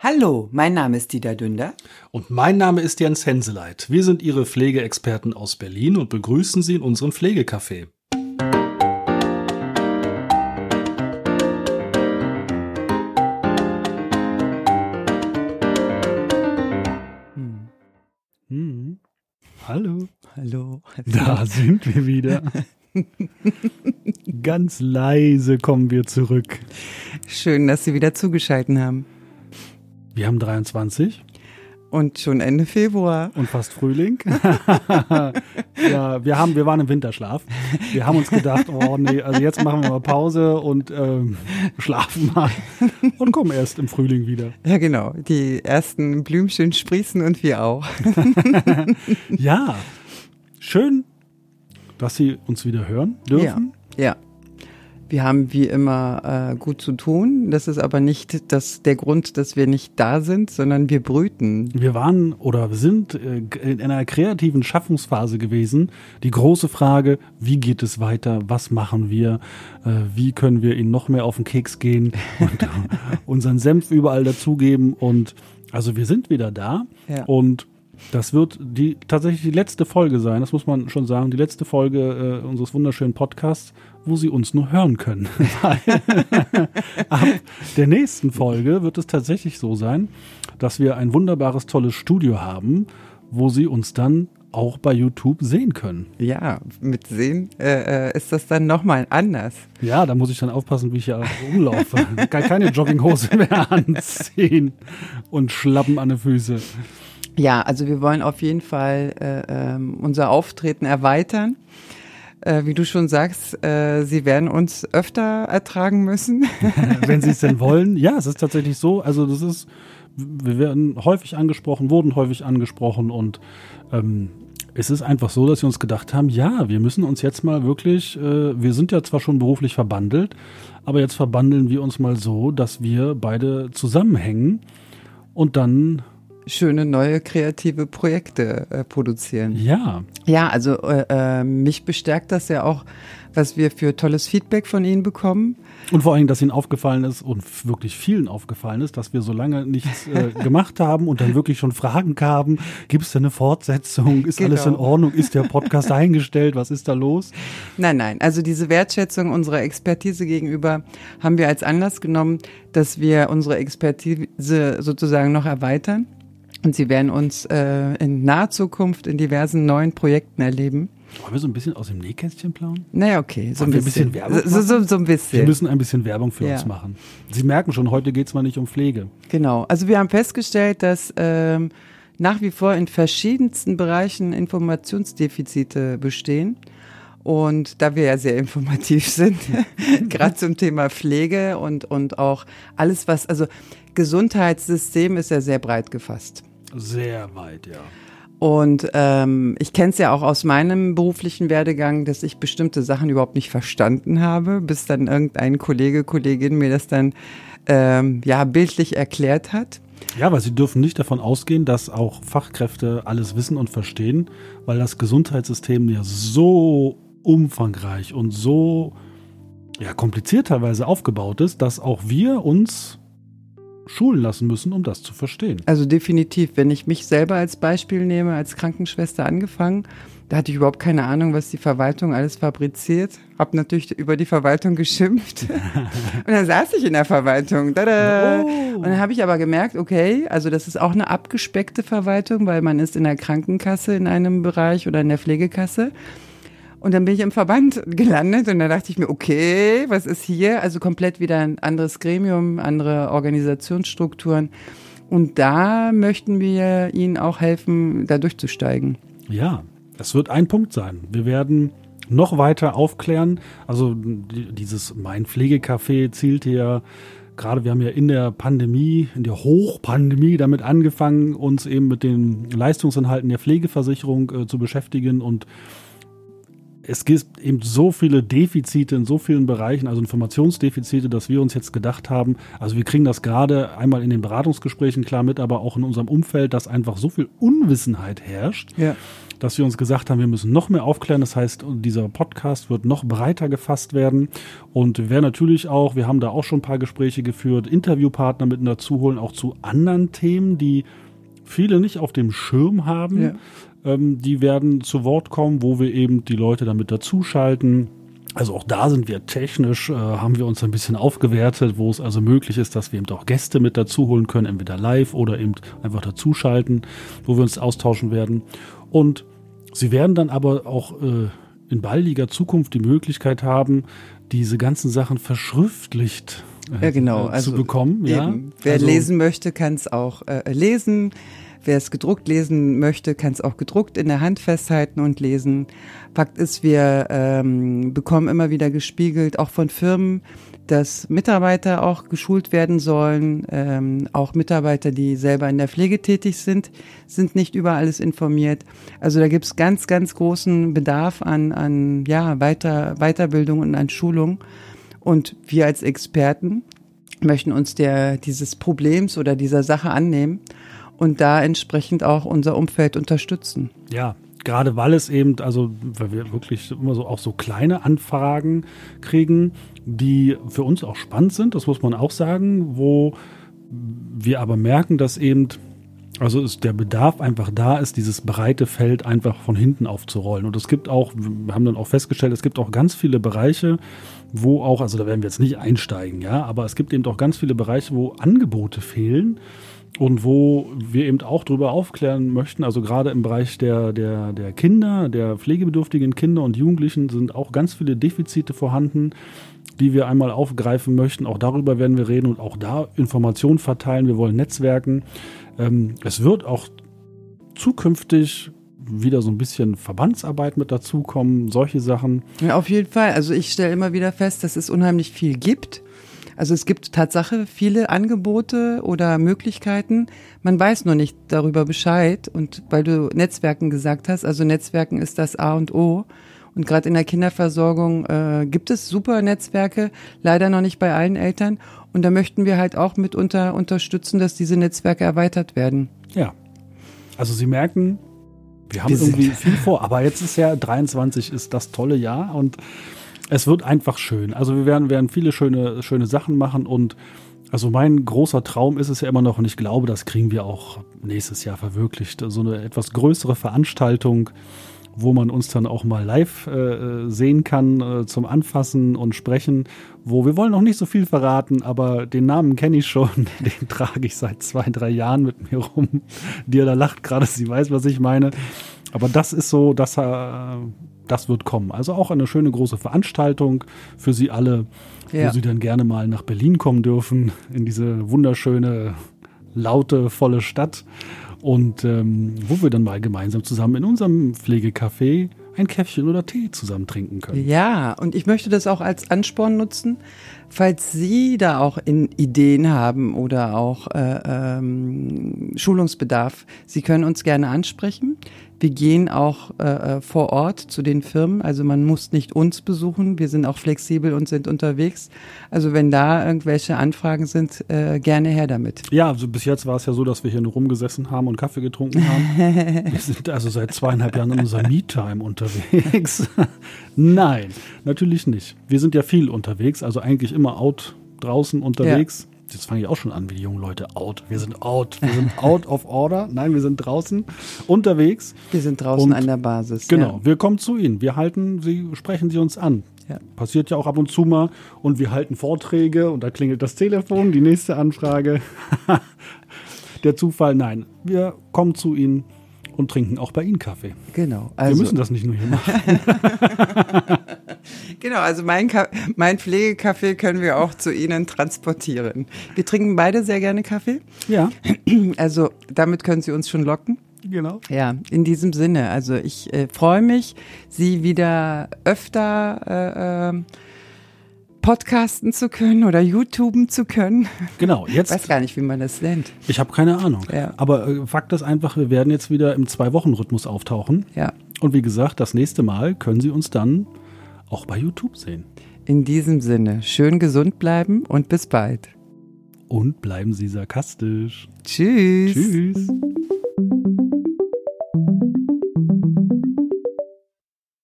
Hallo, mein Name ist Dieter Dünder. Und mein Name ist Jens Henseleit. Wir sind Ihre Pflegeexperten aus Berlin und begrüßen Sie in unserem Pflegecafé. Hm. Hm. Hallo. Hallo. Da sind wir wieder. Ganz leise kommen wir zurück. Schön, dass Sie wieder zugeschalten haben. Wir haben 23 Und schon Ende Februar. und fast Frühling. ja, wir haben, wir waren im Winterschlaf. Wir haben uns gedacht, oh nee, also jetzt machen wir mal Pause und ähm, schlafen mal und kommen erst im Frühling wieder. Ja, genau. Die ersten Blümchen sprießen und wir auch. Ja, schön, dass Sie uns wieder hören dürfen. Ja. ja. Wir haben wie immer äh, gut zu tun. Das ist aber nicht das, der Grund, dass wir nicht da sind, sondern wir brüten. Wir waren oder sind äh, in einer kreativen Schaffungsphase gewesen. Die große Frage, wie geht es weiter? Was machen wir? Äh, Wie können wir ihnen noch mehr auf den Keks gehen und äh, unseren Senf überall dazugeben? Und also wir sind wieder da Ja. und das wird die tatsächlich die letzte Folge sein, das muss man schon sagen, die letzte Folge äh, unseres wunderschönen Podcasts, wo Sie uns nur hören können. Ab der nächsten Folge wird es tatsächlich so sein, dass wir ein wunderbares, tolles Studio haben, wo Sie uns dann auch bei YouTube sehen können. Ja, mit Sehen äh, äh, ist das dann nochmal anders. Ja, da muss ich dann aufpassen, wie ich hier rumlaufe. Keine Jogginghose mehr anziehen und Schlappen an den Füßen. Ja, also wir wollen auf jeden Fall äh, ähm, unser Auftreten erweitern. Äh, wie du schon sagst, äh, sie werden uns öfter ertragen müssen. wenn sie es denn wollen. Ja, es ist tatsächlich so. Also das ist, wir werden häufig angesprochen, wurden häufig angesprochen und ähm, es ist einfach so, dass wir uns gedacht haben, ja, wir müssen uns jetzt mal wirklich, äh, wir sind ja zwar schon beruflich verbandelt, aber jetzt verbandeln wir uns mal so, dass wir beide zusammenhängen und dann, Schöne neue kreative Projekte äh, produzieren. ja, Ja, also äh, äh, mich bestärkt das ja auch, was wir für tolles Feedback von Ihnen bekommen. und vor allem, dass ihnen aufgefallen ist und wirklich vielen aufgefallen ist, dass wir so lange nichts äh, gemacht haben und dann wirklich schon Fragen kamen, gibt es denn eine Fortsetzung, ist alles in Genau. Ordnung, ist der Podcast eingestellt, was ist da los? Nein, nein. Also diese Wertschätzung unserer Expertise gegenüber haben wir als Anlass genommen, dass wir unsere Expertise sozusagen noch erweitern. Und Sie werden uns äh, in naher Zukunft in diversen neuen Projekten erleben. Wollen wir so ein bisschen aus dem Nähkästchen plauen? Naja, okay, so ein wir ein bisschen. bisschen Werbung so, so, so ein Wir bisschen. müssen ein bisschen Werbung für Ja. uns machen. Sie merken schon, heute geht es mal nicht um Pflege. Genau. Also wir haben festgestellt, dass ähm, nach wie vor in verschiedensten Bereichen Informationsdefizite bestehen. Und da wir ja sehr informativ sind, gerade zum Thema Pflege und, und auch alles, was, also Gesundheitssystem ist ja sehr breit gefasst. Sehr weit, ja. Und ähm, ich kenne es ja auch aus meinem beruflichen Werdegang, dass ich bestimmte Sachen überhaupt nicht verstanden habe, bis dann irgendein Kollege, Kollegin mir das dann ähm, ja bildlich erklärt hat. Ja, weil Sie dürfen nicht davon ausgehen, dass auch Fachkräfte alles wissen und verstehen, weil das Gesundheitssystem ja so umfangreich und so ja, kompliziert teilweise aufgebaut ist, dass auch wir uns schulen lassen müssen, um das zu verstehen. Also definitiv, wenn ich mich selber als Beispiel nehme, als Krankenschwester angefangen, da hatte ich überhaupt keine Ahnung, was die Verwaltung alles fabriziert. Hab natürlich über die Verwaltung geschimpft. und dann saß ich in der Verwaltung. Tada! Oh. Und dann habe ich aber gemerkt, okay, also das ist auch eine abgespeckte Verwaltung, weil man ist in der Krankenkasse in einem Bereich oder in der Pflegekasse. Und dann bin ich im Verband gelandet und da dachte ich mir, okay, was ist hier? Also komplett wieder ein anderes Gremium, andere Organisationsstrukturen. Und da möchten wir Ihnen auch helfen, da durchzusteigen. Ja, es wird ein Punkt sein. Wir werden noch weiter aufklären. Also die- dieses Mein Pflegecafé zielte ja gerade, wir haben ja in der Pandemie, in der Hochpandemie damit angefangen, uns eben mit den Leistungsinhalten der Pflegeversicherung äh, zu beschäftigen und es gibt eben so viele Defizite in so vielen Bereichen, also Informationsdefizite, dass wir uns jetzt gedacht haben, also wir kriegen das gerade einmal in den Beratungsgesprächen klar mit, aber auch in unserem Umfeld, dass einfach so viel Unwissenheit herrscht. Ja. dass wir uns gesagt haben, wir müssen noch mehr aufklären. Das heißt, dieser Podcast wird noch breiter gefasst werden. Und werden natürlich auch, wir haben da auch schon ein paar Gespräche geführt, Interviewpartner mit dazu holen, auch zu anderen Themen, die viele nicht auf dem Schirm haben. Ja. Ähm, die werden zu Wort kommen, wo wir eben die Leute damit dazuschalten. Also auch da sind wir technisch, äh, haben wir uns ein bisschen aufgewertet, wo es also möglich ist, dass wir eben auch Gäste mit dazu holen können, entweder live oder eben einfach dazuschalten, wo wir uns austauschen werden. Und sie werden dann aber auch äh, in baldiger Zukunft die Möglichkeit haben, diese ganzen Sachen verschriftlicht äh, ja, genau. also zu bekommen. Ja? Wer also, lesen möchte, kann es auch äh, lesen. Wer es gedruckt lesen möchte, kann es auch gedruckt in der Hand festhalten und lesen. Fakt ist, wir ähm, bekommen immer wieder gespiegelt, auch von Firmen, dass Mitarbeiter auch geschult werden sollen. Ähm, auch Mitarbeiter, die selber in der Pflege tätig sind, sind nicht über alles informiert. Also da gibt es ganz, ganz großen Bedarf an, an ja, Weiter, Weiterbildung und an Schulung. Und wir als Experten möchten uns der, dieses Problems oder dieser Sache annehmen und da entsprechend auch unser Umfeld unterstützen. Ja, gerade weil es eben, also weil wir wirklich immer so auch so kleine Anfragen kriegen, die für uns auch spannend sind, das muss man auch sagen, wo wir aber merken, dass eben also ist der Bedarf einfach da ist, dieses breite Feld einfach von hinten aufzurollen. Und es gibt auch, wir haben dann auch festgestellt, es gibt auch ganz viele Bereiche, wo auch, also da werden wir jetzt nicht einsteigen, ja, aber es gibt eben auch ganz viele Bereiche, wo Angebote fehlen, und wo wir eben auch darüber aufklären möchten, also gerade im Bereich der, der, der Kinder, der pflegebedürftigen Kinder und Jugendlichen sind auch ganz viele Defizite vorhanden, die wir einmal aufgreifen möchten. Auch darüber werden wir reden und auch da Informationen verteilen. Wir wollen Netzwerken. Ähm, es wird auch zukünftig wieder so ein bisschen Verbandsarbeit mit dazukommen, solche Sachen. Ja, auf jeden Fall. Also ich stelle immer wieder fest, dass es unheimlich viel gibt also es gibt Tatsache viele Angebote oder Möglichkeiten. Man weiß nur nicht darüber Bescheid. Und weil du Netzwerken gesagt hast, also Netzwerken ist das A und O. Und gerade in der Kinderversorgung äh, gibt es super Netzwerke, leider noch nicht bei allen Eltern. Und da möchten wir halt auch mitunter unterstützen, dass diese Netzwerke erweitert werden. Ja. Also Sie merken, wir haben wir irgendwie viel vor, aber jetzt ist ja 23 ist das tolle Jahr und es wird einfach schön. Also wir werden, werden viele schöne, schöne Sachen machen und also mein großer Traum ist es ja immer noch und ich glaube, das kriegen wir auch nächstes Jahr verwirklicht. So eine etwas größere Veranstaltung, wo man uns dann auch mal live äh, sehen kann äh, zum Anfassen und Sprechen. Wo wir wollen noch nicht so viel verraten, aber den Namen kenne ich schon. Den trage ich seit zwei, drei Jahren mit mir rum. Dir da lacht gerade, sie weiß, was ich meine. Aber das ist so, dass äh, das wird kommen. Also auch eine schöne große Veranstaltung für Sie alle, ja. wo Sie dann gerne mal nach Berlin kommen dürfen, in diese wunderschöne, laute, volle Stadt. Und ähm, wo wir dann mal gemeinsam zusammen in unserem Pflegecafé ein Käffchen oder Tee zusammen trinken können. Ja, und ich möchte das auch als Ansporn nutzen, falls Sie da auch in Ideen haben oder auch äh, ähm, Schulungsbedarf. Sie können uns gerne ansprechen. Wir gehen auch äh, äh, vor Ort zu den Firmen. Also man muss nicht uns besuchen. Wir sind auch flexibel und sind unterwegs. Also wenn da irgendwelche Anfragen sind, äh, gerne her damit. Ja, also bis jetzt war es ja so, dass wir hier nur rumgesessen haben und Kaffee getrunken haben. wir sind also seit zweieinhalb Jahren in unserer Me-Time unterwegs. Nein, natürlich nicht. Wir sind ja viel unterwegs, also eigentlich immer out draußen unterwegs. Ja jetzt fange ich auch schon an wie die jungen Leute, out. Wir sind out. Wir sind out of order. Nein, wir sind draußen unterwegs. Wir sind draußen und an der Basis. Genau, ja. wir kommen zu Ihnen. Wir halten Sie, sprechen Sie uns an. Ja. Passiert ja auch ab und zu mal. Und wir halten Vorträge und da klingelt das Telefon, die nächste Anfrage. der Zufall, nein. Wir kommen zu Ihnen und trinken auch bei Ihnen Kaffee. Genau. Also. Wir müssen das nicht nur hier machen. genau, also mein, mein Pflegekaffee können wir auch zu Ihnen transportieren. Wir trinken beide sehr gerne Kaffee. Ja. Also damit können Sie uns schon locken. Genau. Ja, in diesem Sinne. Also ich äh, freue mich, Sie wieder öfter äh, äh, podcasten zu können oder YouTuben zu können. Genau, jetzt. Ich weiß gar nicht, wie man das nennt. Ich habe keine Ahnung. Ja. Aber äh, Fakt ist einfach, wir werden jetzt wieder im Zwei-Wochen-Rhythmus auftauchen. Ja. Und wie gesagt, das nächste Mal können Sie uns dann auch bei YouTube sehen. In diesem Sinne, schön gesund bleiben und bis bald. Und bleiben Sie sarkastisch. Tschüss. Tschüss.